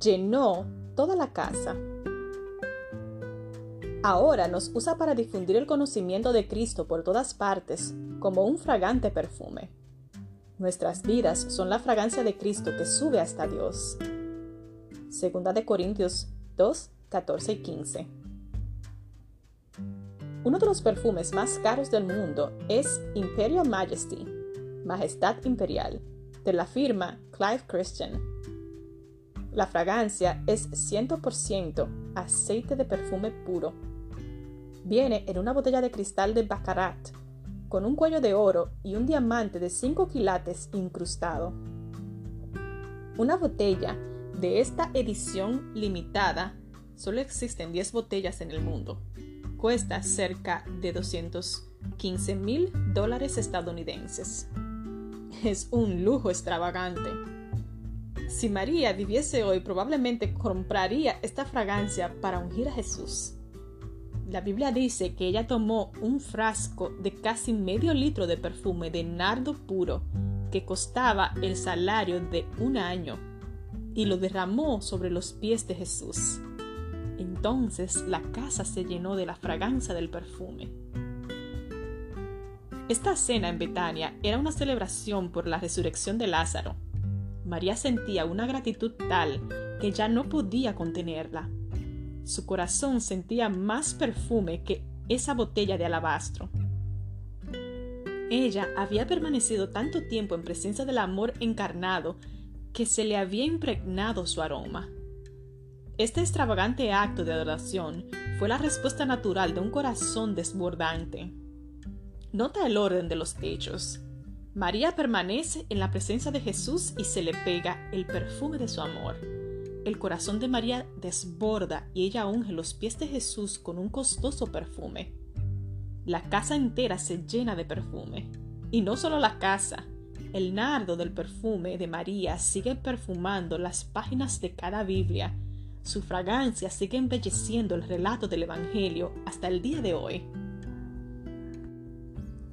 llenó toda la casa. Ahora nos usa para difundir el conocimiento de Cristo por todas partes como un fragante perfume. Nuestras vidas son la fragancia de Cristo que sube hasta Dios. Segunda de Corintios 2, 14 y 15. Uno de los perfumes más caros del mundo es Imperial Majesty, Majestad Imperial, de la firma Clive Christian. La fragancia es 100% aceite de perfume puro. Viene en una botella de cristal de Baccarat, con un cuello de oro y un diamante de 5 quilates incrustado. Una botella de esta edición limitada, solo existen 10 botellas en el mundo. Cuesta cerca de 215 mil dólares estadounidenses. Es un lujo extravagante. Si María viviese hoy, probablemente compraría esta fragancia para ungir a Jesús. La Biblia dice que ella tomó un frasco de casi medio litro de perfume de nardo puro que costaba el salario de un año y lo derramó sobre los pies de Jesús. Entonces la casa se llenó de la fragancia del perfume. Esta cena en Betania era una celebración por la resurrección de Lázaro. María sentía una gratitud tal que ya no podía contenerla. Su corazón sentía más perfume que esa botella de alabastro. Ella había permanecido tanto tiempo en presencia del amor encarnado que se le había impregnado su aroma. Este extravagante acto de adoración fue la respuesta natural de un corazón desbordante. Nota el orden de los hechos. María permanece en la presencia de Jesús y se le pega el perfume de su amor. El corazón de María desborda y ella unge los pies de Jesús con un costoso perfume. La casa entera se llena de perfume. Y no solo la casa, el nardo del perfume de María sigue perfumando las páginas de cada Biblia. Su fragancia sigue embelleciendo el relato del Evangelio hasta el día de hoy.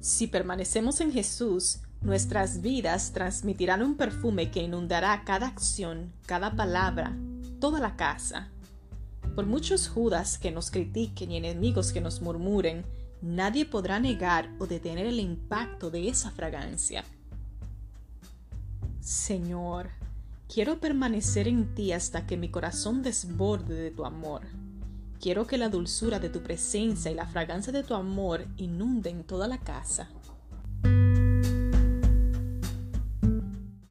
Si permanecemos en Jesús, nuestras vidas transmitirán un perfume que inundará cada acción, cada palabra, toda la casa. Por muchos judas que nos critiquen y enemigos que nos murmuren, nadie podrá negar o detener el impacto de esa fragancia. Señor, quiero permanecer en ti hasta que mi corazón desborde de tu amor. Quiero que la dulzura de tu presencia y la fragancia de tu amor inunden toda la casa.